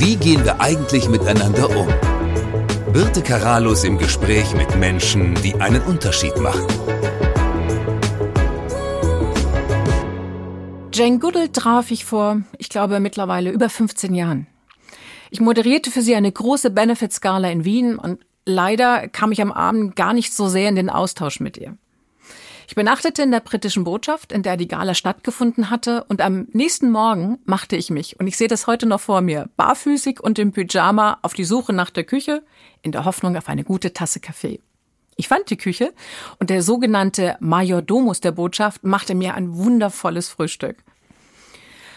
Wie gehen wir eigentlich miteinander um? Birte Karalus im Gespräch mit Menschen, die einen Unterschied machen. Jane Goodall traf ich vor, ich glaube, mittlerweile über 15 Jahren. Ich moderierte für sie eine große Benefits-Gala in Wien und leider kam ich am Abend gar nicht so sehr in den Austausch mit ihr. Ich benachtete in der britischen Botschaft, in der die Gala stattgefunden hatte, und am nächsten Morgen machte ich mich, und ich sehe das heute noch vor mir, barfüßig und im Pyjama auf die Suche nach der Küche, in der Hoffnung auf eine gute Tasse Kaffee. Ich fand die Küche und der sogenannte Majordomus der Botschaft machte mir ein wundervolles Frühstück.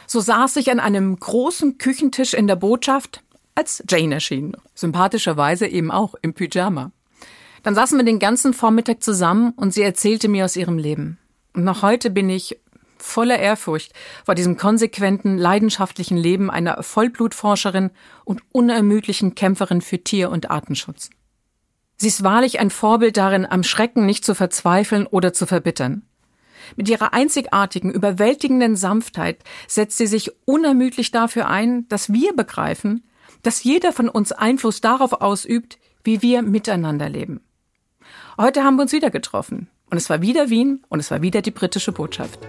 So saß ich an einem großen Küchentisch in der Botschaft, als Jane erschien, sympathischerweise eben auch im Pyjama. Dann saßen wir den ganzen Vormittag zusammen und sie erzählte mir aus ihrem Leben. Und noch heute bin ich voller Ehrfurcht vor diesem konsequenten, leidenschaftlichen Leben einer Vollblutforscherin und unermüdlichen Kämpferin für Tier- und Artenschutz. Sie ist wahrlich ein Vorbild darin, am Schrecken nicht zu verzweifeln oder zu verbittern. Mit ihrer einzigartigen, überwältigenden Sanftheit setzt sie sich unermüdlich dafür ein, dass wir begreifen, dass jeder von uns Einfluss darauf ausübt, wie wir miteinander leben. Heute haben wir uns wieder getroffen. Und es war wieder Wien und es war wieder die britische Botschaft.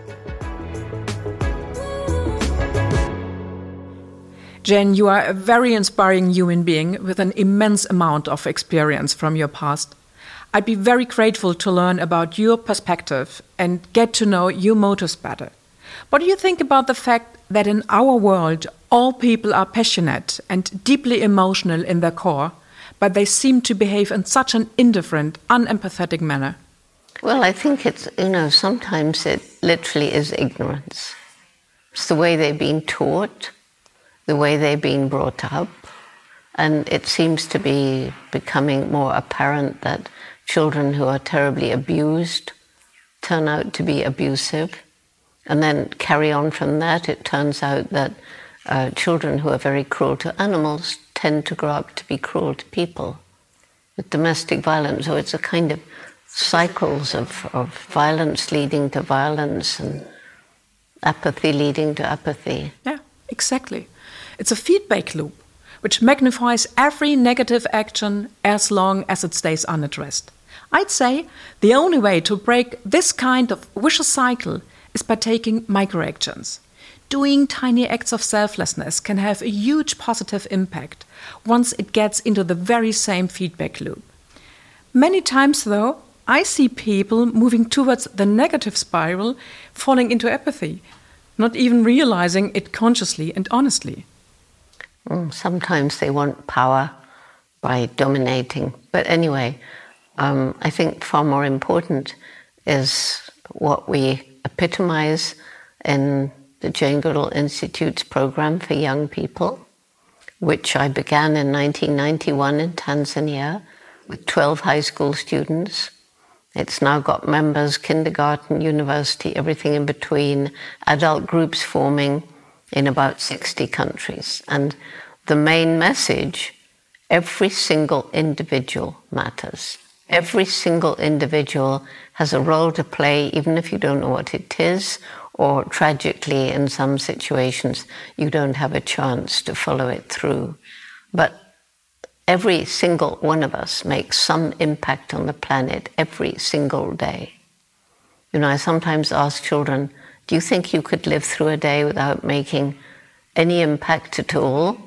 Jen, you are a very inspiring human being with an immense amount of experience from your past. I'd be very grateful to learn about your perspective and get to know your motives better. What do you think about the fact that in our world, all people are passionate and deeply emotional in their core, but they seem to behave in such an indifferent, unempathetic manner? Well, I think it's, you know, sometimes it literally is ignorance. It's the way they've been taught, the way they've been brought up. And it seems to be becoming more apparent that children who are terribly abused turn out to be abusive. And then carry on from that, it turns out that uh, children who are very cruel to animals tend to grow up to be cruel to people with domestic violence. So it's a kind of cycles of, of violence leading to violence and apathy leading to apathy. Yeah, exactly. It's a feedback loop which magnifies every negative action as long as it stays unaddressed. I'd say the only way to break this kind of vicious cycle is by taking microactions. Doing tiny acts of selflessness can have a huge positive impact once it gets into the very same feedback loop. Many times, though, I see people moving towards the negative spiral, falling into apathy, not even realizing it consciously and honestly. Mm, sometimes they want power by dominating. But anyway, um, I think far more important is what we epitomize in the Jane Goodall Institute's program for young people, which I began in 1991 in Tanzania with 12 high school students. It's now got members, kindergarten, university, everything in between, adult groups forming in about 60 countries. And the main message every single individual matters. Every single individual has a role to play, even if you don't know what it is, or tragically, in some situations, you don't have a chance to follow it through. But every single one of us makes some impact on the planet every single day. You know, I sometimes ask children, do you think you could live through a day without making any impact at all?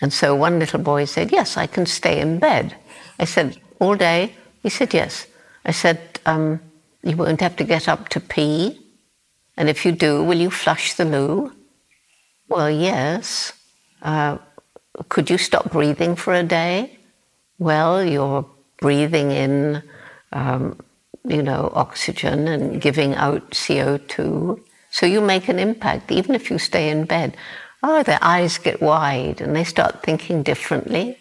And so one little boy said, Yes, I can stay in bed. I said, All day? He said, Yes. I said, um, You won't have to get up to pee. And if you do, will you flush the loo? Well, yes. Uh, could you stop breathing for a day? Well, you're breathing in, um, you know, oxygen and giving out CO2. So you make an impact, even if you stay in bed. Oh, their eyes get wide and they start thinking differently.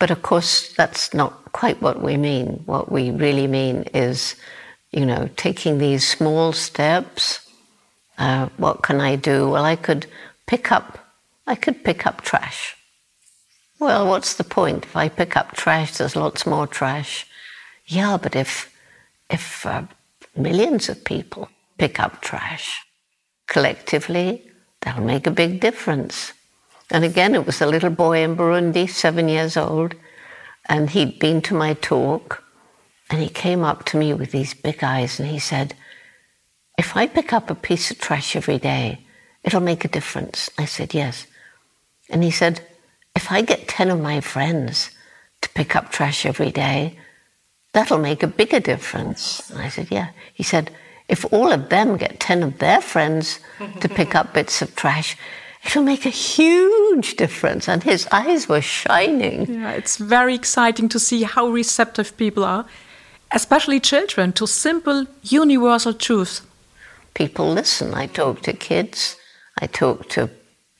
But of course, that's not quite what we mean. What we really mean is you know, taking these small steps. Uh, what can I do? Well, I could pick up, I could pick up trash. Well, what's the point? If I pick up trash, there's lots more trash. Yeah, but if, if uh, millions of people pick up trash collectively, that'll make a big difference. And again, it was a little boy in Burundi, seven years old, and he'd been to my talk, and he came up to me with these big eyes and he said, If I pick up a piece of trash every day, it'll make a difference. I said, Yes. And he said, If I get 10 of my friends to pick up trash every day, that'll make a bigger difference. And I said, Yeah. He said, If all of them get 10 of their friends to pick up bits of trash, it'll make a huge difference. And his eyes were shining. Yeah, it's very exciting to see how receptive people are, especially children, to simple, universal truths. People listen. I talk to kids, I talk to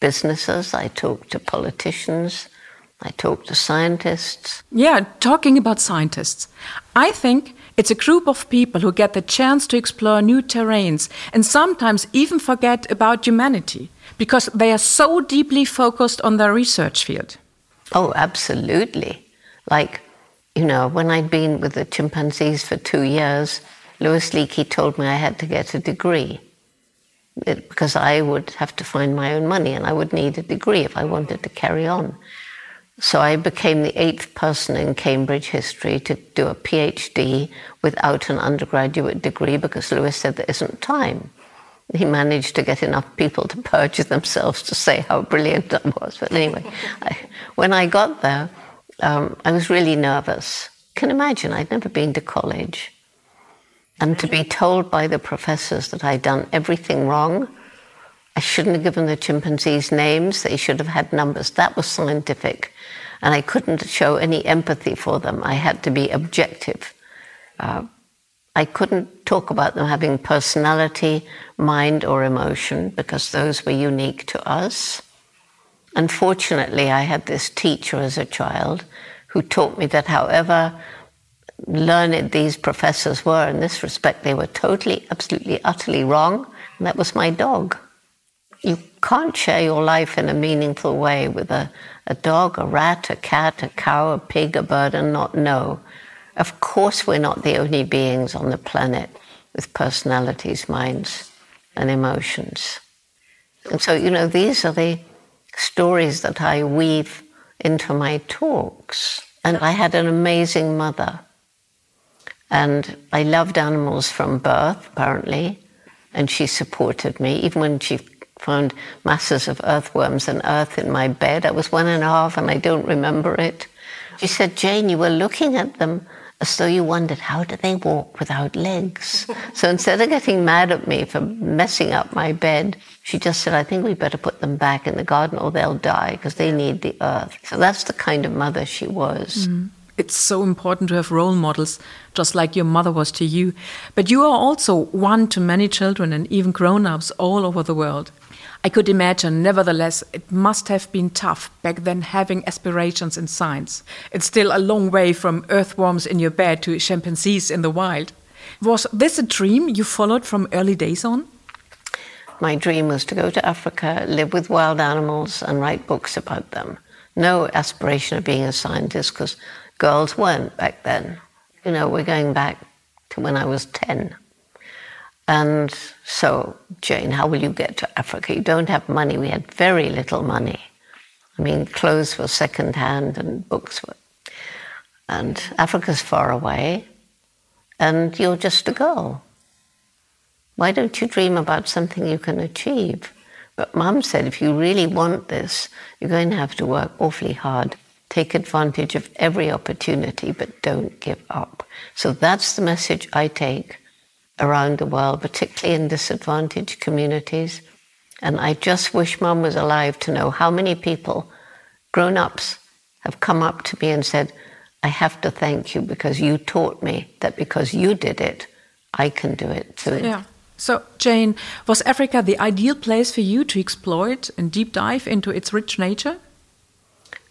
businesses, I talk to politicians, I talk to scientists. Yeah, talking about scientists. I think it's a group of people who get the chance to explore new terrains and sometimes even forget about humanity because they are so deeply focused on their research field. Oh, absolutely. Like, you know, when I'd been with the chimpanzees for two years, Louis Leakey told me I had to get a degree it, because I would have to find my own money and I would need a degree if I wanted to carry on. So I became the eighth person in Cambridge history to do a PhD without an undergraduate degree because Louis said there isn't time. He managed to get enough people to perjure themselves to say how brilliant I was. But anyway, I, when I got there, um, I was really nervous. Can imagine, I'd never been to college. And to be told by the professors that I'd done everything wrong, I shouldn't have given the chimpanzees names, they should have had numbers. That was scientific. And I couldn't show any empathy for them. I had to be objective. Uh, I couldn't talk about them having personality, mind, or emotion because those were unique to us. Unfortunately, I had this teacher as a child who taught me that however learned these professors were, in this respect, they were totally, absolutely, utterly wrong. And that was my dog. You can't share your life in a meaningful way with a, a dog, a rat, a cat, a cow, a pig, a bird, and not know. Of course, we're not the only beings on the planet with personalities, minds, and emotions. And so, you know, these are the stories that I weave into my talks. And I had an amazing mother. And I loved animals from birth, apparently. And she supported me, even when she found masses of earthworms and earth in my bed. I was one and a half and I don't remember it. She said, Jane, you were looking at them though you wondered, how do they walk without legs? so instead of getting mad at me for messing up my bed, she just said, I think we better put them back in the garden or they'll die because they need the earth. So that's the kind of mother she was. Mm. It's so important to have role models, just like your mother was to you. But you are also one to many children and even grown ups all over the world. I could imagine, nevertheless, it must have been tough back then having aspirations in science. It's still a long way from earthworms in your bed to chimpanzees in the wild. Was this a dream you followed from early days on? My dream was to go to Africa, live with wild animals, and write books about them. No aspiration of being a scientist because girls weren't back then. You know, we're going back to when I was 10. And so, Jane, how will you get to Africa? You don't have money. We had very little money. I mean, clothes were secondhand and books were. And Africa's far away, and you're just a girl. Why don't you dream about something you can achieve? But mum said, if you really want this, you're going to have to work awfully hard. Take advantage of every opportunity, but don't give up. So that's the message I take around the world, particularly in disadvantaged communities. And I just wish mum was alive to know how many people, grown ups, have come up to me and said, I have to thank you because you taught me that because you did it, I can do it too. Yeah. So, Jane, was Africa the ideal place for you to explore it and deep dive into its rich nature?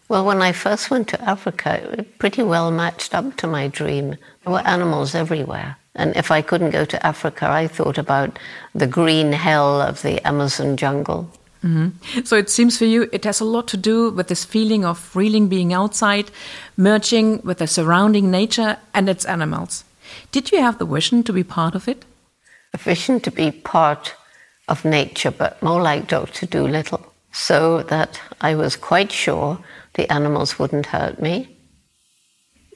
Well, when I first went to Africa, it pretty well matched up to my dream. There were animals everywhere. And if I couldn't go to Africa, I thought about the green hell of the Amazon jungle. Mm -hmm. So it seems for you, it has a lot to do with this feeling of really being outside, merging with the surrounding nature and its animals. Did you have the vision to be part of it? A vision to be part of nature, but more like Dr. Dolittle. so that I was quite sure the animals wouldn't hurt me.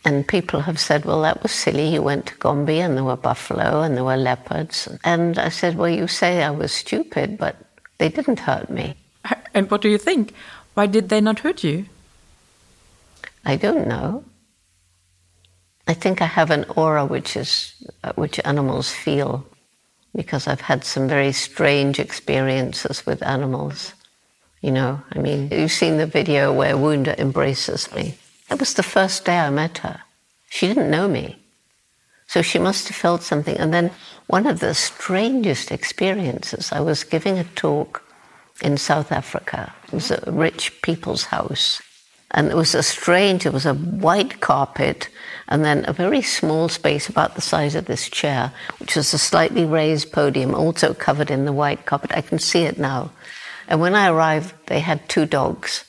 And people have said, well, that was silly. You went to Gombe and there were buffalo and there were leopards. And I said, well, you say I was stupid, but they didn't hurt me. And what do you think? Why did they not hurt you? I don't know. I think I have an aura which is uh, which animals feel because I've had some very strange experiences with animals. You know, I mean, you've seen the video where Wounda embraces me. That was the first day I met her. She didn't know me. So she must have felt something. And then one of the strangest experiences, I was giving a talk in South Africa. It was a rich people's house. And it was a strange, it was a white carpet and then a very small space about the size of this chair, which was a slightly raised podium, also covered in the white carpet. I can see it now. And when I arrived, they had two dogs.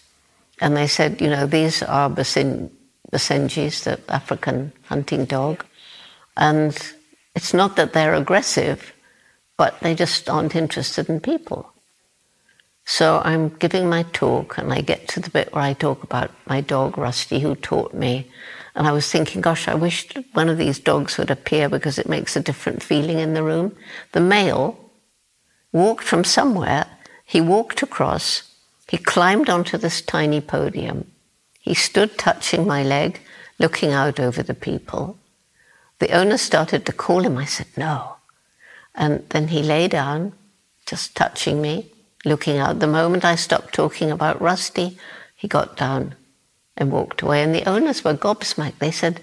And they said, you know, these are Basen- Basenjis, the African hunting dog. And it's not that they're aggressive, but they just aren't interested in people. So I'm giving my talk, and I get to the bit where I talk about my dog Rusty, who taught me. And I was thinking, gosh, I wish one of these dogs would appear because it makes a different feeling in the room. The male walked from somewhere, he walked across, he climbed onto this tiny podium. He stood touching my leg, looking out over the people. The owner started to call him. I said, no. And then he lay down, just touching me looking out. The moment I stopped talking about Rusty, he got down and walked away. And the owners were gobsmacked. They said,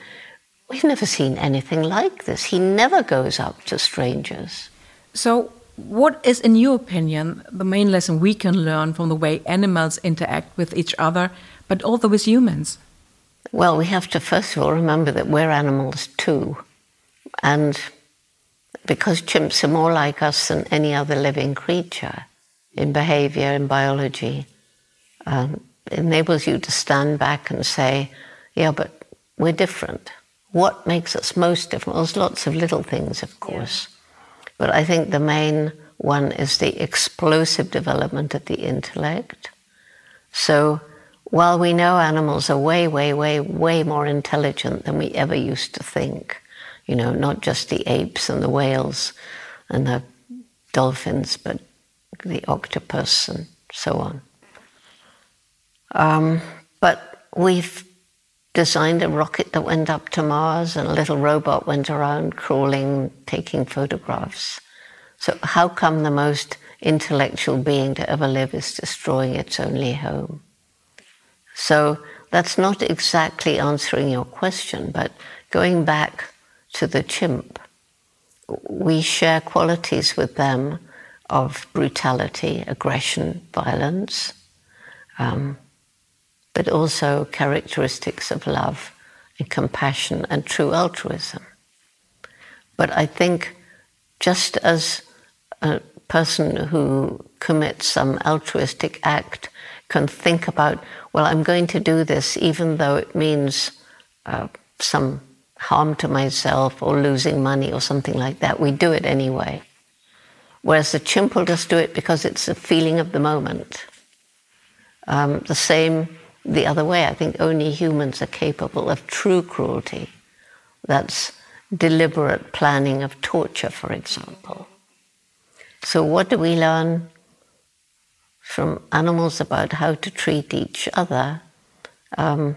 We've never seen anything like this. He never goes up to strangers. So, what is, in your opinion, the main lesson we can learn from the way animals interact with each other, but also with humans? Well, we have to first of all remember that we're animals too. And because chimps are more like us than any other living creature, in behavior, in biology, um, enables you to stand back and say, yeah, but we're different. What makes us most different? Well, there's lots of little things, of course. Yeah. But I think the main one is the explosive development of the intellect. So while we know animals are way, way, way, way more intelligent than we ever used to think, you know, not just the apes and the whales and the dolphins, but the octopus, and so on. Um, but we've designed a rocket that went up to Mars, and a little robot went around crawling, taking photographs. So, how come the most intellectual being to ever live is destroying its only home? So, that's not exactly answering your question, but going back to the chimp, we share qualities with them of brutality, aggression, violence, um, but also characteristics of love and compassion and true altruism. But I think just as a person who commits some altruistic act can think about, well, I'm going to do this even though it means uh, some harm to myself or losing money or something like that, we do it anyway. Whereas the chimp will just do it because it's a feeling of the moment. Um, the same the other way. I think only humans are capable of true cruelty. That's deliberate planning of torture, for example. So, what do we learn from animals about how to treat each other? Um,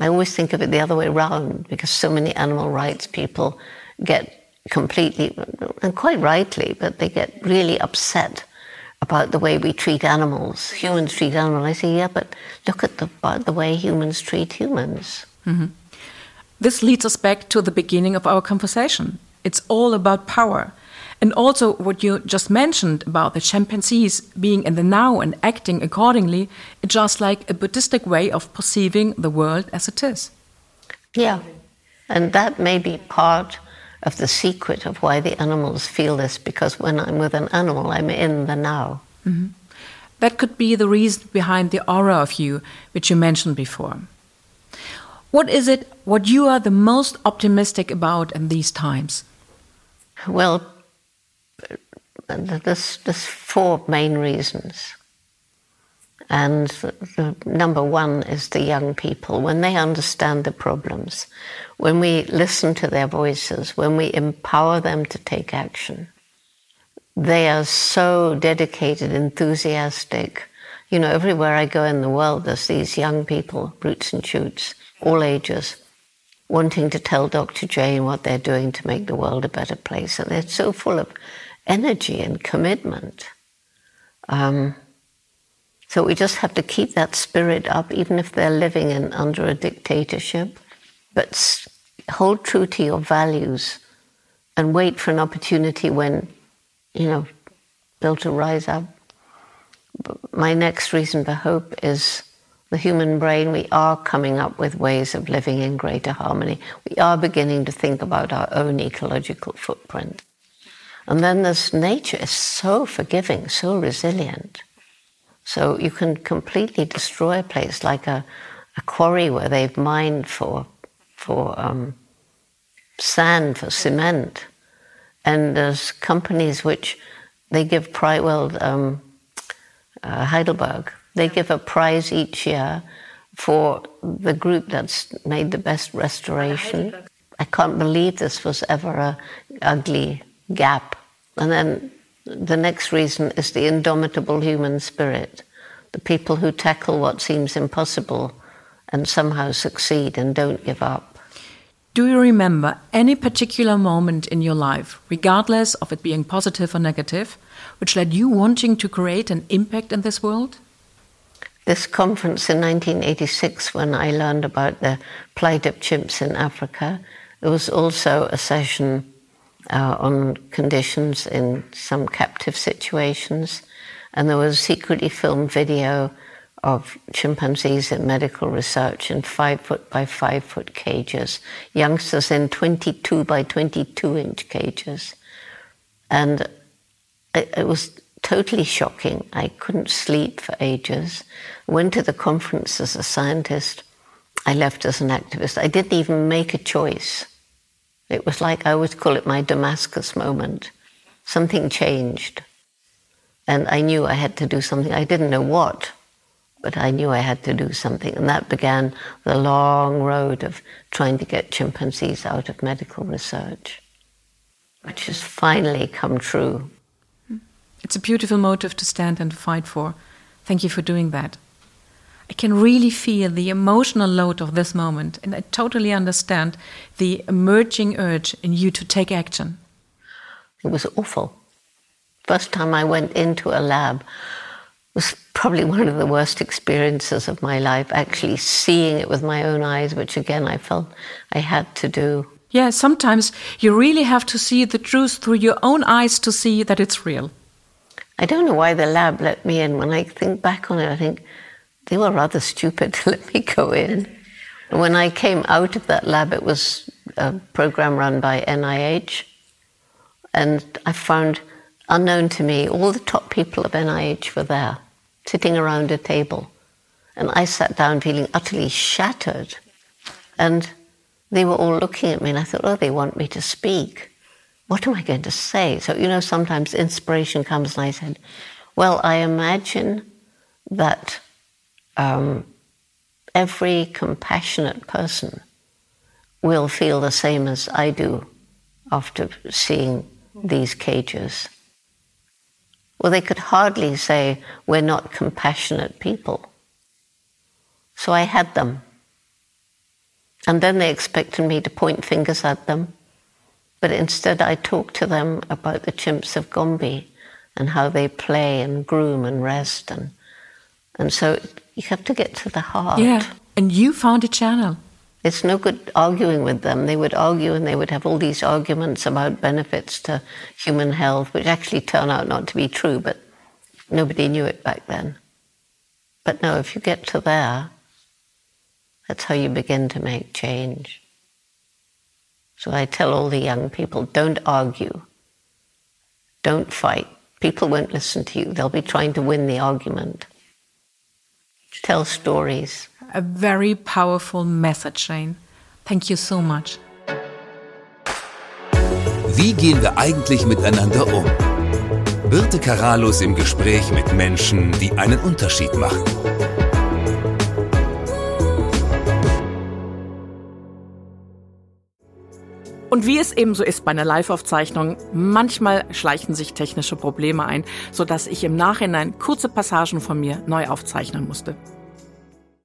I always think of it the other way around because so many animal rights people get completely, and quite rightly, but they get really upset about the way we treat animals. Humans treat animals. I say, yeah, but look at the, the way humans treat humans. Mm -hmm. This leads us back to the beginning of our conversation. It's all about power. And also, what you just mentioned about the chimpanzees being in the now and acting accordingly, it's just like a Buddhistic way of perceiving the world as it is. Yeah. And that may be part of the secret of why the animals feel this because when I'm with an animal, I'm in the now. Mm -hmm. That could be the reason behind the aura of you, which you mentioned before. What is it what you are the most optimistic about in these times? Well, there's, there's four main reasons. And the number one is the young people. When they understand the problems, when we listen to their voices, when we empower them to take action, they are so dedicated, enthusiastic. You know, everywhere I go in the world, there's these young people, roots and shoots, all ages, wanting to tell Dr. Jane what they're doing to make the world a better place. And they're so full of energy and commitment. Um, so we just have to keep that spirit up, even if they're living in, under a dictatorship. But hold true to your values and wait for an opportunity when, you know, they'll to rise up. My next reason for hope is the human brain. We are coming up with ways of living in greater harmony. We are beginning to think about our own ecological footprint. And then this nature is so forgiving, so resilient. So you can completely destroy a place like a, a quarry where they've mined for, for um, sand, for cement. And there's companies which they give prize, well, um, uh, Heidelberg, they give a prize each year for the group that's made the best restoration. I can't believe this was ever a ugly gap. And then the next reason is the indomitable human spirit, the people who tackle what seems impossible and somehow succeed and don't give up. Do you remember any particular moment in your life, regardless of it being positive or negative, which led you wanting to create an impact in this world? This conference in 1986, when I learned about the plight of chimps in Africa, it was also a session uh, on conditions in some captive situations. And there was secretly filmed video of chimpanzees in medical research in five foot by five foot cages, youngsters in 22 by 22 inch cages. And it, it was totally shocking. I couldn't sleep for ages. Went to the conference as a scientist. I left as an activist. I didn't even make a choice. It was like I always call it my Damascus moment. Something changed. And I knew I had to do something. I didn't know what, but I knew I had to do something. And that began the long road of trying to get chimpanzees out of medical research, which has finally come true. It's a beautiful motive to stand and fight for. Thank you for doing that. I can really feel the emotional load of this moment, and I totally understand the emerging urge in you to take action. It was awful. First time I went into a lab was probably one of the worst experiences of my life, actually seeing it with my own eyes, which again I felt I had to do. Yeah, sometimes you really have to see the truth through your own eyes to see that it's real. I don't know why the lab let me in. When I think back on it, I think they were rather stupid to let me go in. When I came out of that lab, it was a program run by NIH. And I found, unknown to me, all the top people of NIH were there, sitting around a table. And I sat down feeling utterly shattered. And they were all looking at me, and I thought, oh, they want me to speak. What am I going to say? So, you know, sometimes inspiration comes, and I said, well, I imagine that um, every compassionate person will feel the same as I do after seeing these cages. Well, they could hardly say, We're not compassionate people. So I had them. And then they expected me to point fingers at them. But instead, I talked to them about the chimps of Gombe and how they play and groom and rest. And, and so you have to get to the heart. Yeah. And you found a channel. It's no good arguing with them. They would argue and they would have all these arguments about benefits to human health, which actually turn out not to be true, but nobody knew it back then. But no, if you get to there, that's how you begin to make change. So I tell all the young people don't argue, don't fight. People won't listen to you, they'll be trying to win the argument tell stories. A very powerful message, Jane. Thank you so much. Wie gehen wir eigentlich miteinander um? Birte Karalus im Gespräch mit Menschen, die einen Unterschied machen. Und wie es eben so ist bei einer Live-Aufzeichnung, manchmal schleichen sich technische Probleme ein, sodass ich im Nachhinein kurze Passagen von mir neu aufzeichnen musste.